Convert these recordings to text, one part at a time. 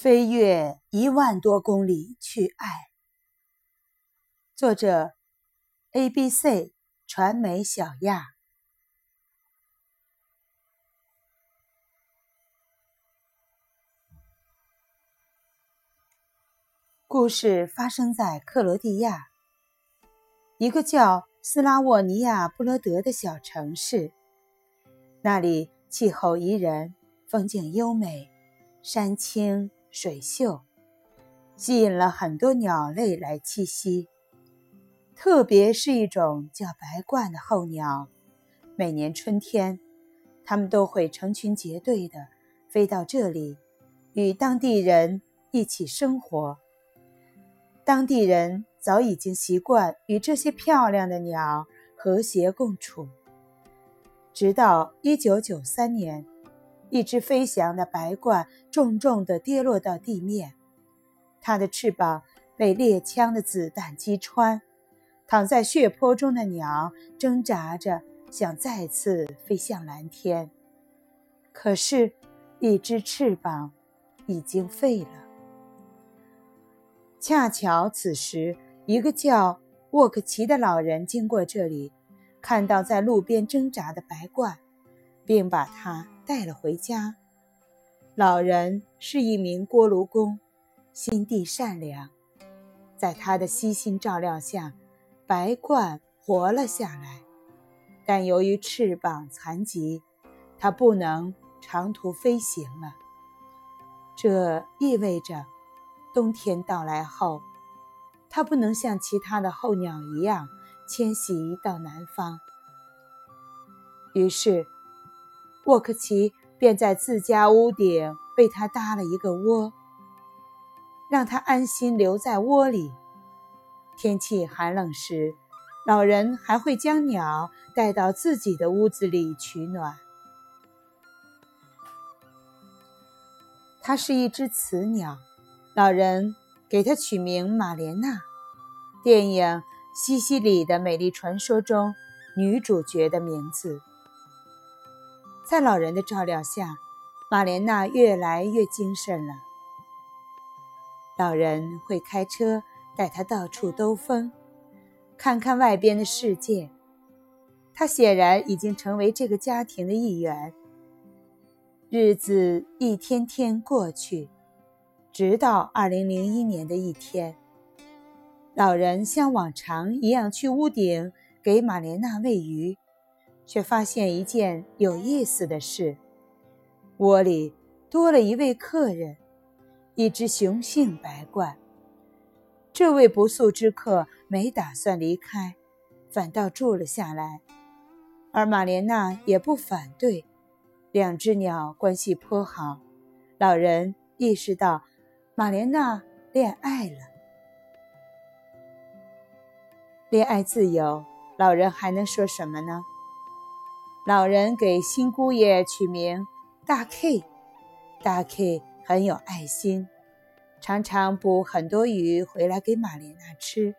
飞越一万多公里去爱。作者：A B C 传媒小亚。故事发生在克罗地亚，一个叫斯拉沃尼亚布罗德的小城市。那里气候宜人，风景优美，山清。水秀，吸引了很多鸟类来栖息，特别是一种叫白鹳的候鸟。每年春天，它们都会成群结队的飞到这里，与当地人一起生活。当地人早已经习惯与这些漂亮的鸟和谐共处，直到1993年。一只飞翔的白鹳重重地跌落到地面，它的翅膀被猎枪的子弹击穿。躺在血泊中的鸟挣扎着想再次飞向蓝天，可是，一只翅膀已经废了。恰巧此时，一个叫沃克奇的老人经过这里，看到在路边挣扎的白鹳，并把它。带了回家。老人是一名锅炉工，心地善良。在他的悉心照料下，白鹳活了下来。但由于翅膀残疾，它不能长途飞行了。这意味着，冬天到来后，它不能像其他的候鸟一样迁徙到南方。于是。沃克奇便在自家屋顶为他搭了一个窝，让他安心留在窝里。天气寒冷时，老人还会将鸟带到自己的屋子里取暖。它是一只雌鸟，老人给它取名玛莲娜，电影《西西里的美丽传说》中女主角的名字。在老人的照料下，玛莲娜越来越精神了。老人会开车带她到处兜风，看看外边的世界。她显然已经成为这个家庭的一员。日子一天天过去，直到2001年的一天，老人像往常一样去屋顶给玛莲娜喂鱼。却发现一件有意思的事：窝里多了一位客人，一只雄性白鹳。这位不速之客没打算离开，反倒住了下来，而玛莲娜也不反对。两只鸟关系颇好。老人意识到，玛莲娜恋爱了。恋爱自由，老人还能说什么呢？老人给新姑爷取名大 K，大 K 很有爱心，常常捕很多鱼回来给玛莲娜吃。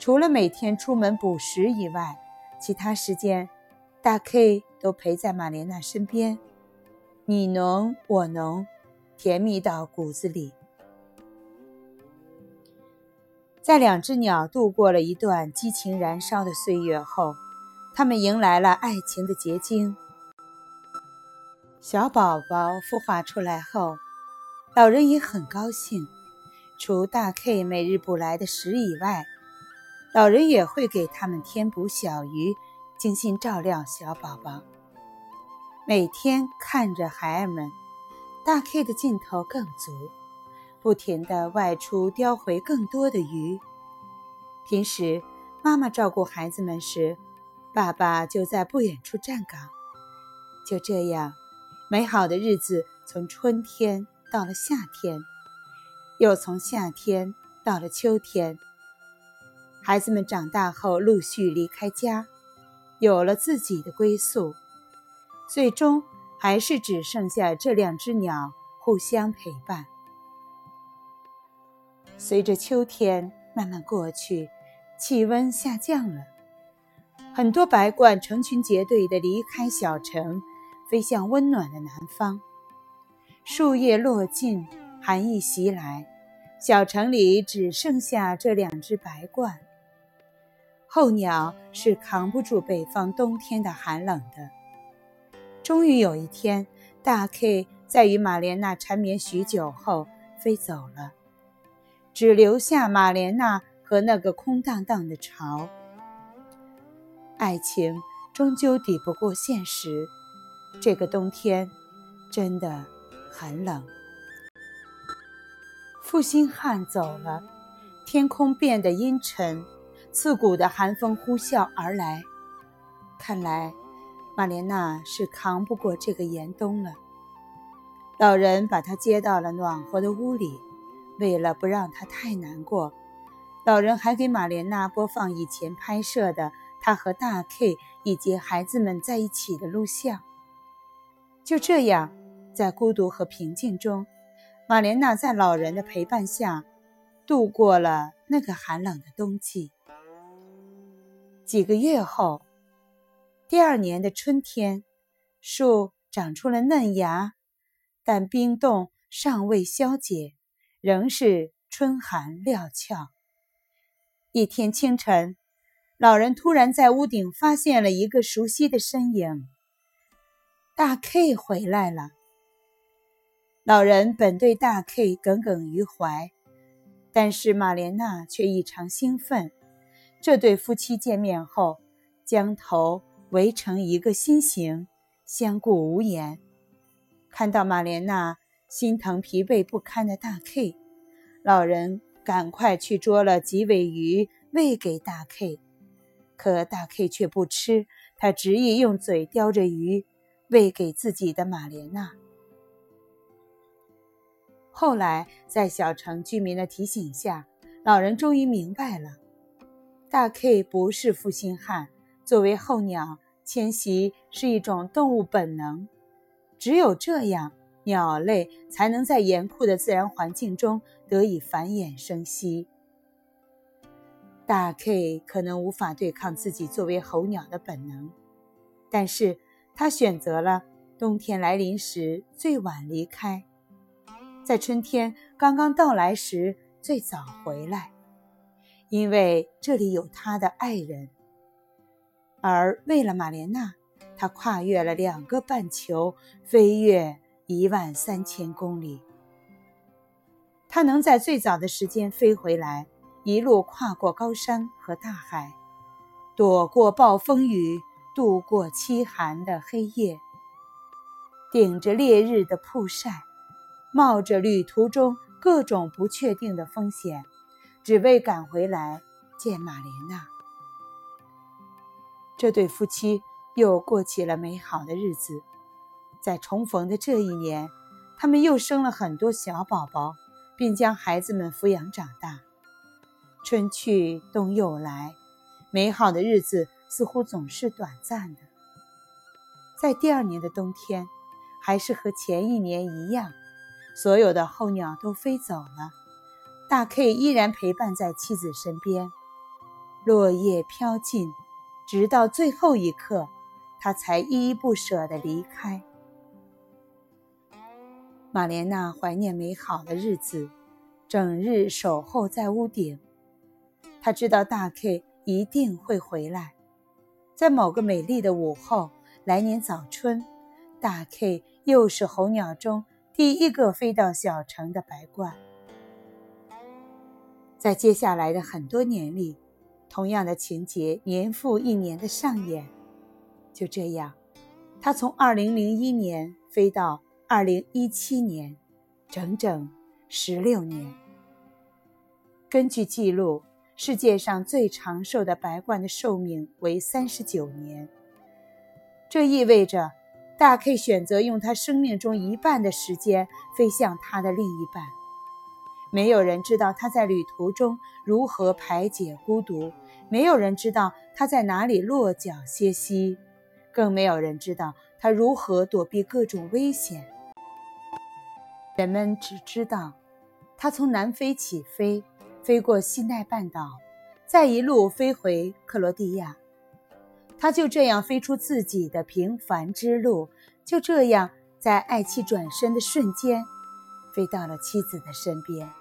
除了每天出门捕食以外，其他时间，大 K 都陪在玛莲娜身边，你侬我侬，甜蜜到骨子里。在两只鸟度过了一段激情燃烧的岁月后。他们迎来了爱情的结晶。小宝宝孵化出来后，老人也很高兴。除大 K 每日捕来的食以外，老人也会给他们添补小鱼，精心照料小宝宝。每天看着孩儿们，大 K 的劲头更足，不停地外出叼回更多的鱼。平时妈妈照顾孩子们时，爸爸就在不远处站岗。就这样，美好的日子从春天到了夏天，又从夏天到了秋天。孩子们长大后陆续离开家，有了自己的归宿，最终还是只剩下这两只鸟互相陪伴。随着秋天慢慢过去，气温下降了。很多白鹳成群结队地离开小城，飞向温暖的南方。树叶落尽，寒意袭来，小城里只剩下这两只白鹳。候鸟是扛不住北方冬天的寒冷的。终于有一天，大 K 在与玛莲娜缠绵许久后飞走了，只留下玛莲娜和那个空荡荡的巢。爱情终究抵不过现实，这个冬天真的很冷。负心汉走了，天空变得阴沉，刺骨的寒风呼啸而来。看来，玛莲娜是扛不过这个严冬了。老人把她接到了暖和的屋里，为了不让她太难过，老人还给玛莲娜播放以前拍摄的他和大 K 以及孩子们在一起的录像。就这样，在孤独和平静中。玛莲娜在老人的陪伴下度过了那个寒冷的冬季。几个月后，第二年的春天，树长出了嫩芽，但冰冻尚未消解，仍是春寒料峭。一天清晨，老人突然在屋顶发现了一个熟悉的身影，大 K 回来了。老人本对大 K 耿耿于怀，但是玛莲娜却异常兴奋。这对夫妻见面后，将头围成一个心形，相顾无言。看到玛莲娜心疼疲惫不堪的大 K，老人赶快去捉了几尾鱼喂给大 K，可大 K 却不吃，他执意用嘴叼着鱼喂给自己的玛莲娜。后来，在小城居民的提醒下，老人终于明白了：大 K 不是负心汉。作为候鸟，迁徙是一种动物本能，只有这样，鸟类才能在严酷的自然环境中得以繁衍生息。大 K 可能无法对抗自己作为候鸟的本能，但是他选择了冬天来临时最晚离开。在春天刚刚到来时最早回来，因为这里有他的爱人。而为了玛莲娜，他跨越了两个半球，飞越一万三千公里。他能在最早的时间飞回来，一路跨过高山和大海，躲过暴风雨，度过凄寒的黑夜，顶着烈日的曝晒。冒着旅途中各种不确定的风险，只为赶回来见玛莲娜。这对夫妻又过起了美好的日子。在重逢的这一年，他们又生了很多小宝宝，并将孩子们抚养长大。春去冬又来，美好的日子似乎总是短暂的。在第二年的冬天，还是和前一年一样。所有的候鸟都飞走了，大 K 依然陪伴在妻子身边。落叶飘尽，直到最后一刻，他才依依不舍地离开。玛莲娜怀念美好的日子，整日守候在屋顶。他知道大 K 一定会回来，在某个美丽的午后，来年早春，大 K 又是候鸟中。第一个飞到小城的白鹳，在接下来的很多年里，同样的情节年复一年的上演。就这样，他从2001年飞到2017年，整整十六年。根据记录，世界上最长寿的白鹳的寿命为三十九年，这意味着。大 K 选择用他生命中一半的时间飞向他的另一半。没有人知道他在旅途中如何排解孤独，没有人知道他在哪里落脚歇息，更没有人知道他如何躲避各种危险。人们只知道，他从南非起飞，飞过西奈半岛，再一路飞回克罗地亚。他就这样飞出自己的平凡之路，就这样在爱妻转身的瞬间，飞到了妻子的身边。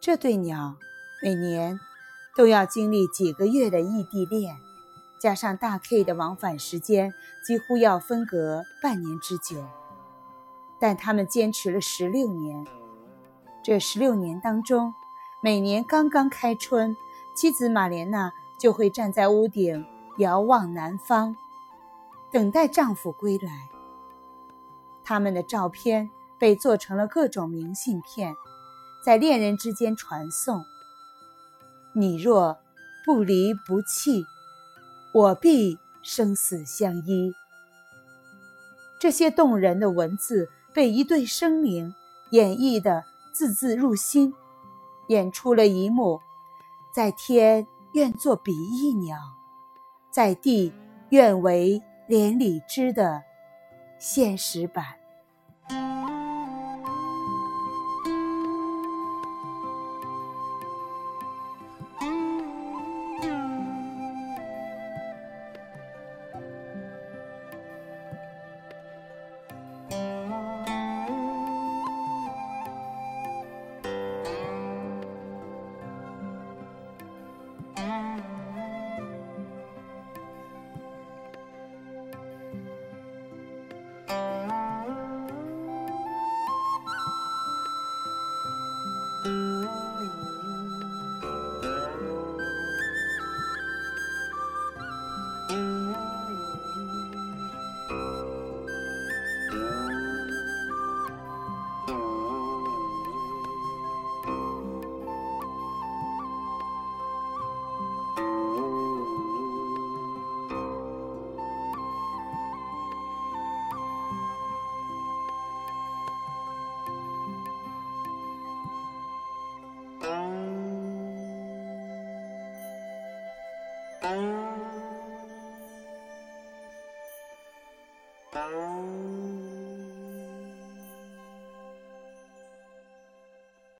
这对鸟每年都要经历几个月的异地恋，加上大 K 的往返时间，几乎要分隔半年之久。但他们坚持了十六年。这十六年当中，每年刚刚开春，妻子玛莲娜就会站在屋顶遥望南方，等待丈夫归来。他们的照片被做成了各种明信片，在恋人之间传颂。你若不离不弃，我必生死相依。这些动人的文字被一对生灵演绎的字字入心，演出了一幕：在天愿做比翼鸟，在地愿为连理枝的现实版。